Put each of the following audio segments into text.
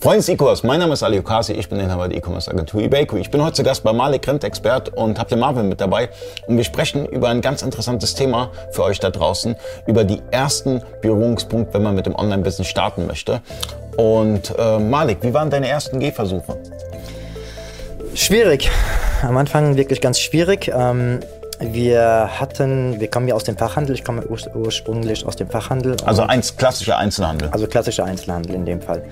Freunde des E-Commerce, mein Name ist Ali Okasi, ich bin Inhaber der E-Commerce Agentur eBayco. Ich bin heute zu Gast bei Malik Rent Expert und habe den Marvin mit dabei und wir sprechen über ein ganz interessantes Thema für euch da draußen, über die ersten Berührungspunkte, wenn man mit dem Online-Business starten möchte. Und äh, Malik, wie waren deine ersten Gehversuche? Schwierig. Am Anfang wirklich ganz schwierig. Ähm wir hatten, wir kommen ja aus dem Fachhandel, ich komme ur ursprünglich aus dem Fachhandel. Also eins klassischer Einzelhandel. Also klassischer Einzelhandel in dem Fall.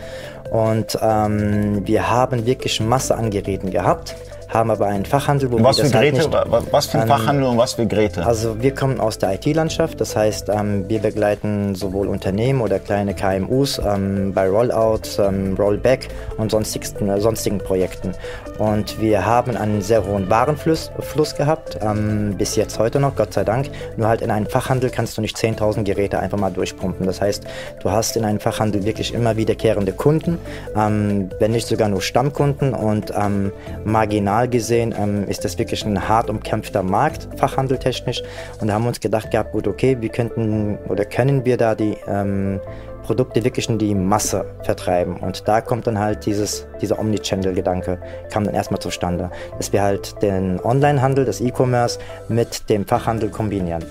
Und ähm, wir haben wirklich Masse an Geräten gehabt haben aber einen Fachhandel, wo was wir das für halt Geräte, halt nicht, was für ein Fachhandel und was für Geräte? Also wir kommen aus der IT-Landschaft, das heißt, ähm, wir begleiten sowohl Unternehmen oder kleine KMUs ähm, bei Rollout, ähm, Rollback und sonstigen, äh, sonstigen Projekten. Und wir haben einen sehr hohen Warenfluss Fluss gehabt, ähm, bis jetzt heute noch, Gott sei Dank. Nur halt in einem Fachhandel kannst du nicht 10.000 Geräte einfach mal durchpumpen. Das heißt, du hast in einem Fachhandel wirklich immer wiederkehrende Kunden, ähm, wenn nicht sogar nur Stammkunden und ähm, marginal global gesehen ähm, ist das wirklich ein hart umkämpfter Markt, fachhandeltechnisch. Und da haben wir uns gedacht gehabt, gut, okay, wie könnten oder können wir da die ähm, Produkte wirklich in die Masse vertreiben. Und da kommt dann halt dieses, dieser Omnichannel-Gedanke, kam dann erstmal zustande, dass wir halt den Onlinehandel, das E-Commerce mit dem Fachhandel kombinieren.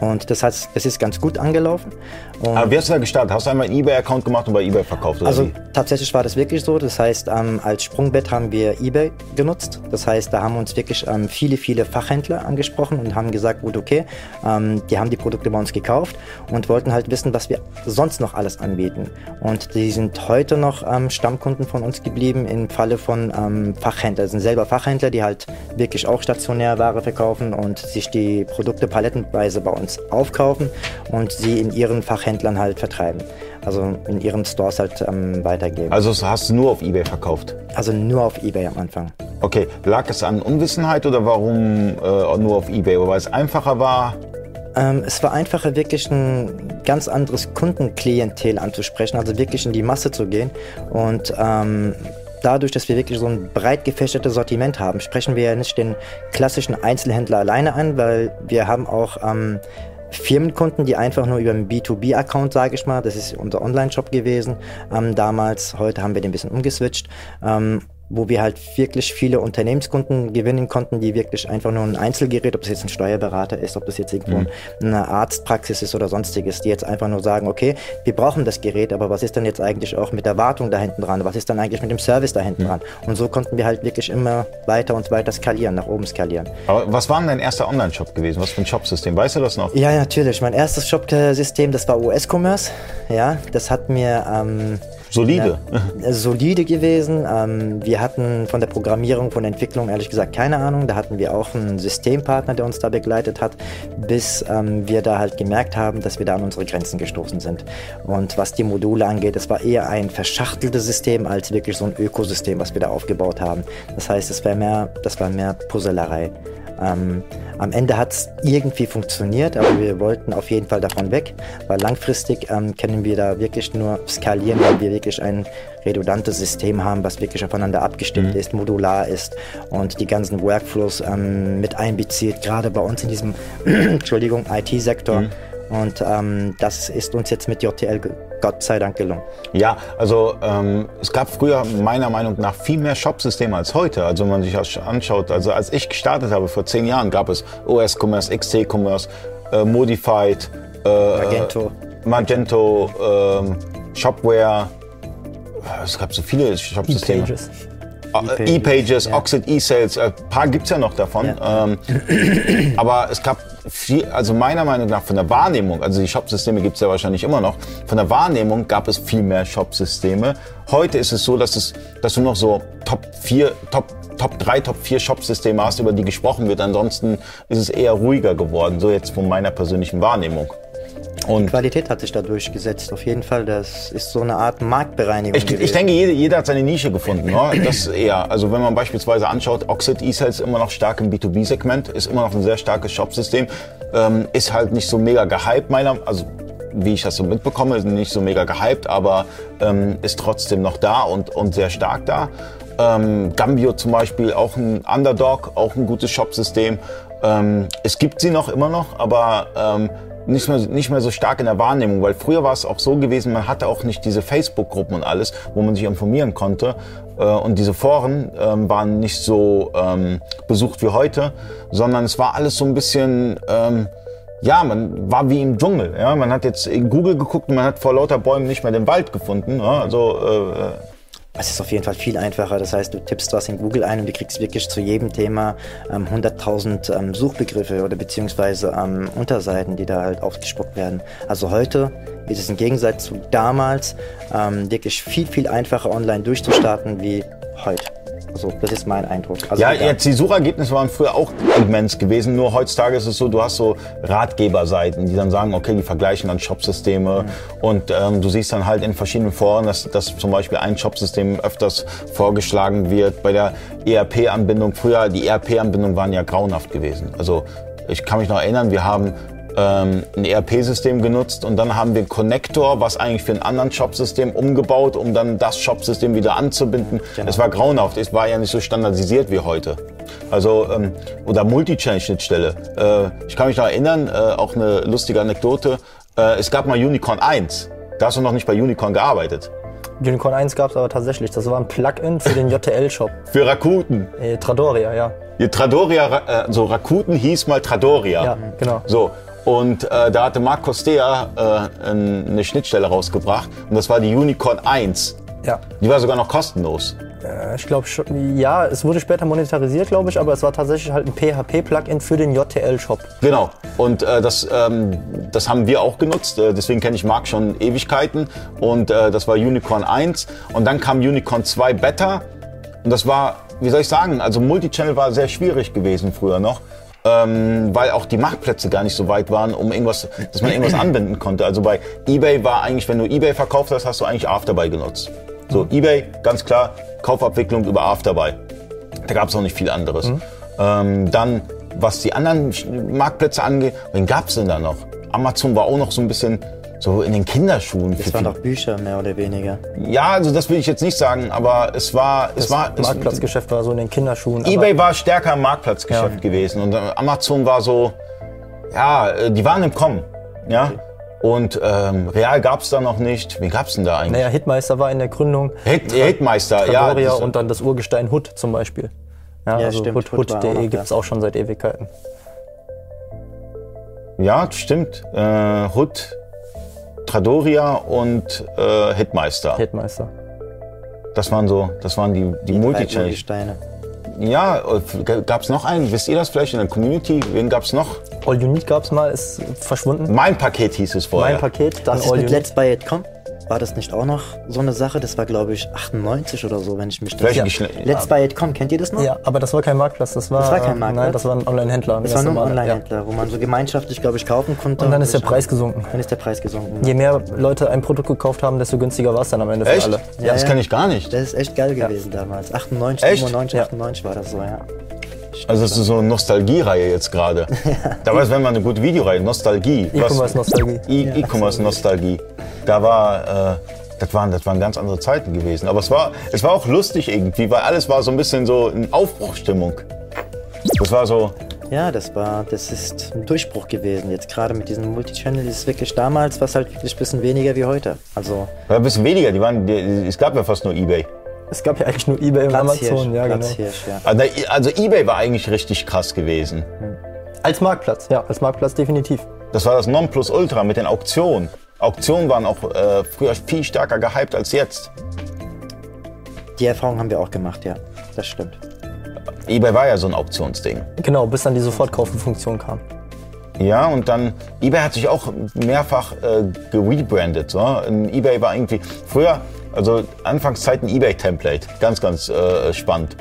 Und das heißt, es ist ganz gut angelaufen. Und Aber wie hast du da gestartet? Hast du einmal einen eBay-Account gemacht und bei eBay verkauft? also wie? tatsächlich war das wirklich so. Das heißt, ähm, als Sprungbett haben wir eBay genutzt. Das heißt, da haben uns wirklich ähm, viele, viele Fachhändler angesprochen und haben gesagt, gut, okay, ähm, die haben die Produkte bei uns gekauft und wollten halt wissen, was wir sonst noch alles anbieten. Und die sind heute noch ähm, Stammkunden von uns geblieben im Falle von ähm, Fachhändlern. Das sind selber Fachhändler, die halt wirklich auch stationär Ware verkaufen und sich die Produkte palettenweise bei uns aufkaufen und sie in ihren Fachhändlern halt vertreiben. Also in ihren Stores halt ähm, weitergeben. Also hast du nur auf Ebay verkauft? Also nur auf Ebay am Anfang. Okay, lag es an Unwissenheit oder warum äh, nur auf Ebay? Weil es einfacher war? Ähm, es war einfacher, wirklich ein ganz anderes Kundenklientel anzusprechen, also wirklich in die Masse zu gehen. Und ähm, dadurch, dass wir wirklich so ein breit gefächertes Sortiment haben, sprechen wir ja nicht den klassischen Einzelhändler alleine an, weil wir haben auch ähm, Firmenkunden, die einfach nur über einen B2B-Account, sage ich mal, das ist unser Online-Shop gewesen ähm, damals. Heute haben wir den ein bisschen umgeswitcht. Ähm, wo wir halt wirklich viele Unternehmenskunden gewinnen konnten, die wirklich einfach nur ein Einzelgerät, ob das jetzt ein Steuerberater ist, ob das jetzt irgendwo mhm. eine Arztpraxis ist oder sonstiges, die jetzt einfach nur sagen, okay, wir brauchen das Gerät, aber was ist dann jetzt eigentlich auch mit der Wartung da hinten dran? Was ist dann eigentlich mit dem Service da hinten mhm. dran? Und so konnten wir halt wirklich immer weiter und weiter skalieren, nach oben skalieren. Aber was war denn dein erster Online-Shop gewesen? Was für ein Shopsystem? Weißt du das noch? Ja, natürlich. Mein erstes Shop-System, das war US-Commerce. Ja, das hat mir ähm, Solide. Ja, solide gewesen. Ähm, wir hatten von der Programmierung, von der Entwicklung ehrlich gesagt keine Ahnung. Da hatten wir auch einen Systempartner, der uns da begleitet hat, bis ähm, wir da halt gemerkt haben, dass wir da an unsere Grenzen gestoßen sind. Und was die Module angeht, es war eher ein verschachteltes System als wirklich so ein Ökosystem, was wir da aufgebaut haben. Das heißt, es war mehr, das war mehr Puzzlerei. Ähm, am Ende hat es irgendwie funktioniert, aber wir wollten auf jeden Fall davon weg, weil langfristig ähm, können wir da wirklich nur skalieren, weil wir wirklich ein redundantes System haben, was wirklich aufeinander abgestimmt mhm. ist, modular ist und die ganzen Workflows ähm, mit einbezieht, gerade bei uns in diesem Entschuldigung, IT-Sektor. Mhm. Und ähm, das ist uns jetzt mit JTL Gott sei Dank gelungen. Ja, also ähm, es gab früher meiner Meinung nach viel mehr Shopsysteme als heute. Also wenn man sich das anschaut, also als ich gestartet habe vor zehn Jahren, gab es OS Commerce, XT Commerce, äh, Modified, äh, Magento, Magento äh, Shopware. Es gab so viele Shopsysteme. E-Pages. E-Pages, e ja. Oxid E-Sales, ein paar gibt es ja noch davon. Ja. Ähm, aber es gab viel, also meiner Meinung nach von der Wahrnehmung, also die Shop-Systeme gibt es ja wahrscheinlich immer noch, von der Wahrnehmung gab es viel mehr Shop-Systeme. Heute ist es so, dass, es, dass du noch so Top 4, Top Top 3, Top 4 Shop-Systeme hast, über die gesprochen wird. Ansonsten ist es eher ruhiger geworden, so jetzt von meiner persönlichen Wahrnehmung. Und Qualität hat sich da durchgesetzt, auf jeden Fall. Das ist so eine Art Marktbereinigung. Ich, ich denke, jeder, jeder, hat seine Nische gefunden. Ne? Das eher. Also wenn man beispielsweise anschaut, Oxid E-Sales ist immer noch stark im B2B-Segment, ist immer noch ein sehr starkes Shopsystem, ähm, ist halt nicht so mega gehypt, meiner, also wie ich das so mitbekomme, ist nicht so mega gehypt, aber ähm, ist trotzdem noch da und, und sehr stark da. Ähm, Gambio zum Beispiel, auch ein Underdog, auch ein gutes Shopsystem. Ähm, es gibt sie noch immer noch, aber ähm, nicht mehr, nicht mehr so stark in der Wahrnehmung, weil früher war es auch so gewesen, man hatte auch nicht diese Facebook-Gruppen und alles, wo man sich informieren konnte. Äh, und diese Foren ähm, waren nicht so ähm, besucht wie heute, sondern es war alles so ein bisschen, ähm, ja, man war wie im Dschungel. Ja? Man hat jetzt in Google geguckt und man hat vor lauter Bäumen nicht mehr den Wald gefunden. Also äh, es ist auf jeden Fall viel einfacher. Das heißt, du tippst was in Google ein und du kriegst wirklich zu jedem Thema ähm, 100.000 ähm, Suchbegriffe oder beziehungsweise ähm, Unterseiten, die da halt aufgespuckt werden. Also heute ist es im Gegensatz zu damals ähm, wirklich viel, viel einfacher online durchzustarten wie heute. Also das ist mein Eindruck. Also ja, jetzt die Suchergebnisse waren früher auch immens gewesen. Nur heutzutage ist es so, du hast so Ratgeberseiten, die dann sagen, okay, die vergleichen dann Shopsysteme mhm. und ähm, du siehst dann halt in verschiedenen Foren, dass, dass zum Beispiel ein Shopsystem öfters vorgeschlagen wird. Bei der ERP-Anbindung, früher die ERP-Anbindungen waren ja grauenhaft gewesen. Also ich kann mich noch erinnern, wir haben ähm, ein ERP-System genutzt und dann haben wir Connector, was eigentlich für ein anderen Shop-System umgebaut, um dann das Shop-System wieder anzubinden. Genau. Es war grauenhaft, es war ja nicht so standardisiert wie heute. Also, ähm, oder Multi-Chain-Schnittstelle. Äh, ich kann mich noch erinnern, äh, auch eine lustige Anekdote, äh, es gab mal Unicorn 1. Da hast du noch nicht bei Unicorn gearbeitet. Unicorn 1 gab es aber tatsächlich. Das war ein Plugin für den JTL-Shop. für Rakuten? Äh, Tradoria, ja. Tradoria, äh, so Rakuten hieß mal Tradoria. Ja, genau. So, und äh, da hatte Marc Costea äh, eine Schnittstelle rausgebracht und das war die Unicorn 1. Ja. Die war sogar noch kostenlos. Äh, ich glaube schon, ja, es wurde später monetarisiert, glaube ich, aber es war tatsächlich halt ein PHP-Plugin für den JTL-Shop. Genau. Und äh, das, ähm, das haben wir auch genutzt. Äh, deswegen kenne ich Marc schon Ewigkeiten. Und äh, das war Unicorn 1. Und dann kam Unicorn 2 Beta. Und das war, wie soll ich sagen, also Multichannel war sehr schwierig gewesen früher noch ähm, weil auch die Marktplätze gar nicht so weit waren, um irgendwas, dass man irgendwas anbinden konnte. Also bei eBay war eigentlich, wenn du eBay verkauft hast, hast du eigentlich Afterbuy genutzt. So mhm. eBay, ganz klar, Kaufabwicklung über Afterbuy. Da gab es auch nicht viel anderes. Mhm. Ähm, dann, was die anderen Marktplätze angeht, wen gab es denn da noch? Amazon war auch noch so ein bisschen so in den Kinderschuhen. Das waren doch Bücher mehr oder weniger. Ja, also das will ich jetzt nicht sagen, aber es war, das es war Marktplatzgeschäft war so in den Kinderschuhen. eBay war stärker im Marktplatzgeschäft ja. gewesen und Amazon war so, ja, äh, die waren im Kommen, ja. Okay. Und ähm, Real gab es da noch nicht. Wen gab es denn da eigentlich? Naja, Hitmeister war in der Gründung. Hit, Hitmeister, ja. und dann das Urgestein Hood zum Beispiel. Ja, ja also stimmt. Hood.de Hood gibt es auch schon seit Ewigkeiten. Ja, stimmt. Äh, Hood Tradoria und äh, Hitmeister. Hitmeister. Das waren so, das waren die, die, die Multi-Challenge. Ja, gab es noch einen? Wisst ihr das vielleicht in der Community? Wen gab es noch? All You Need gab es mal, ist verschwunden. Mein Paket hieß es vorher. Mein Paket, dann Was All ist mit Let's Buy It Com? War das nicht auch noch so eine Sache? Das war, glaube ich, 98 oder so, wenn ich mich das... Ja. Let's Buy It Com, kennt ihr das noch? Ja, aber das war kein Marktplatz. Das war, das war kein Marktplatz? Nein, das war ein Online-Händler. Das war nur ein Online-Händler, ja. wo man so gemeinschaftlich, glaube ich, kaufen konnte. Und dann ist der Preis gesunken. Dann ist der Preis gesunken. Je mehr Leute ein Produkt gekauft haben, desto günstiger war es dann am Ende echt? für alle. Ja, das kenne ich gar nicht. Das ist echt geil gewesen damals. 98, echt? 95, 98 war das so, ja. Also das ist so eine Nostalgie-Reihe jetzt gerade. Da war es, wenn man eine gute Videoreihe, Nostalgie. E-Commerce-Nostalgie. E-Commerce-Nostalgie. Da war, äh, das waren, das waren ganz andere Zeiten gewesen. Aber es war, es war auch lustig irgendwie, weil alles war so ein bisschen so in Aufbruchstimmung. Das war so. Ja, das war, das ist ein Durchbruch gewesen. Jetzt gerade mit diesem Multichannel ist es wirklich damals, was halt wirklich ein bisschen weniger wie heute. Also. Ja, ein bisschen weniger. Die waren, die, es gab ja fast nur eBay. Es gab ja eigentlich nur eBay und Amazon, ja, genau. ja. Also, also, eBay war eigentlich richtig krass gewesen. Als Marktplatz, ja, als Marktplatz definitiv. Das war das Nonplusultra mit den Auktionen. Auktionen waren auch äh, früher viel stärker gehypt als jetzt. Die Erfahrung haben wir auch gemacht, ja. Das stimmt. eBay war ja so ein Auktionsding. Genau, bis dann die Sofortkaufen-Funktion kam. Ja, und dann, eBay hat sich auch mehrfach äh, gerebrandet. So. eBay war irgendwie, früher, also Anfangszeiten eBay-Template, ganz, ganz äh, spannend.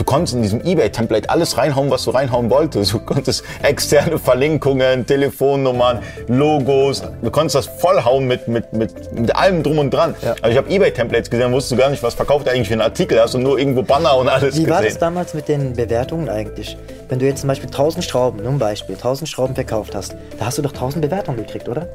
Du konntest in diesem eBay-Template alles reinhauen, was du reinhauen wolltest. Du konntest externe Verlinkungen, Telefonnummern, Logos. Du konntest das vollhauen mit, mit, mit, mit allem drum und dran. Ja. Also ich habe eBay-Templates gesehen, wusstest du gar nicht, was verkauft eigentlich für einen Artikel. Hast du nur irgendwo Banner und alles Wie gesehen. Wie war das damals mit den Bewertungen eigentlich? Wenn du jetzt zum Beispiel 1000 Schrauben, nur ein Beispiel, 1000 Schrauben verkauft hast, da hast du doch 1000 Bewertungen gekriegt, oder?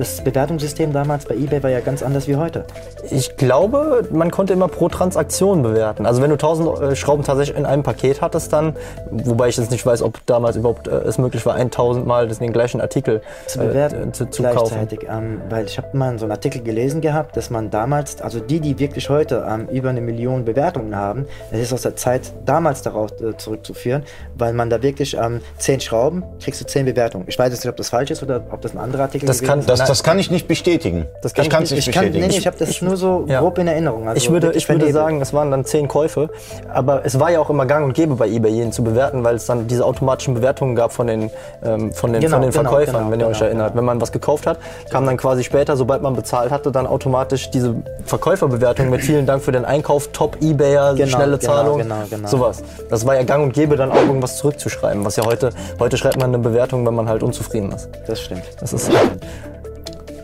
Das Bewertungssystem damals bei eBay war ja ganz anders wie heute. Ich glaube, man konnte immer pro Transaktion bewerten. Also wenn du 1000 äh, Schrauben tatsächlich in einem Paket hattest dann, wobei ich jetzt nicht weiß, ob damals überhaupt äh, es möglich war, 1000 Mal den gleichen Artikel zu bewerten, äh, zu, zu gleichzeitig. Ähm, weil ich habe mal so einen Artikel gelesen gehabt, dass man damals, also die, die wirklich heute ähm, über eine Million Bewertungen haben, das ist aus der Zeit damals darauf äh, zurückzuführen, weil man da wirklich ähm, 10 Schrauben, kriegst du 10 Bewertungen. Ich weiß jetzt nicht, ob das falsch ist oder ob das ein anderer Artikel das kann, das, das kann ich nicht bestätigen. Das kann ich kann es nicht, bestätigen. Kann, nee, ich habe das ich, nur so ja. grob in Erinnerung. Also ich würde, ich würde sagen, es waren dann 10 Käufe, aber es war ja auch immer gang und gäbe bei eBay jeden zu bewerten, weil es dann diese automatischen Bewertungen gab von den, ähm, von den, genau, von den genau, Verkäufern, genau, wenn ihr genau, euch erinnert. Wenn man was gekauft hat, kam dann quasi später, sobald man bezahlt hatte, dann automatisch diese Verkäuferbewertung mit vielen Dank für den Einkauf, Top Ebayer, genau, schnelle genau, Zahlung, genau, genau, sowas. Das war ja gang und gäbe, dann auch irgendwas zurückzuschreiben, was ja heute, heute schreibt man eine Bewertung, wenn man halt unzufrieden ist. Das stimmt. Das ist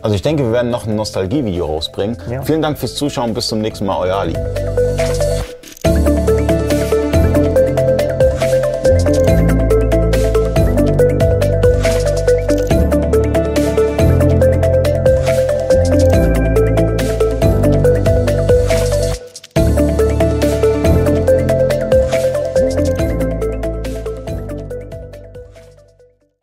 also ich denke, wir werden noch ein Nostalgie-Video rausbringen. Ja. Vielen Dank fürs Zuschauen. Bis zum nächsten Mal. Euer Ali.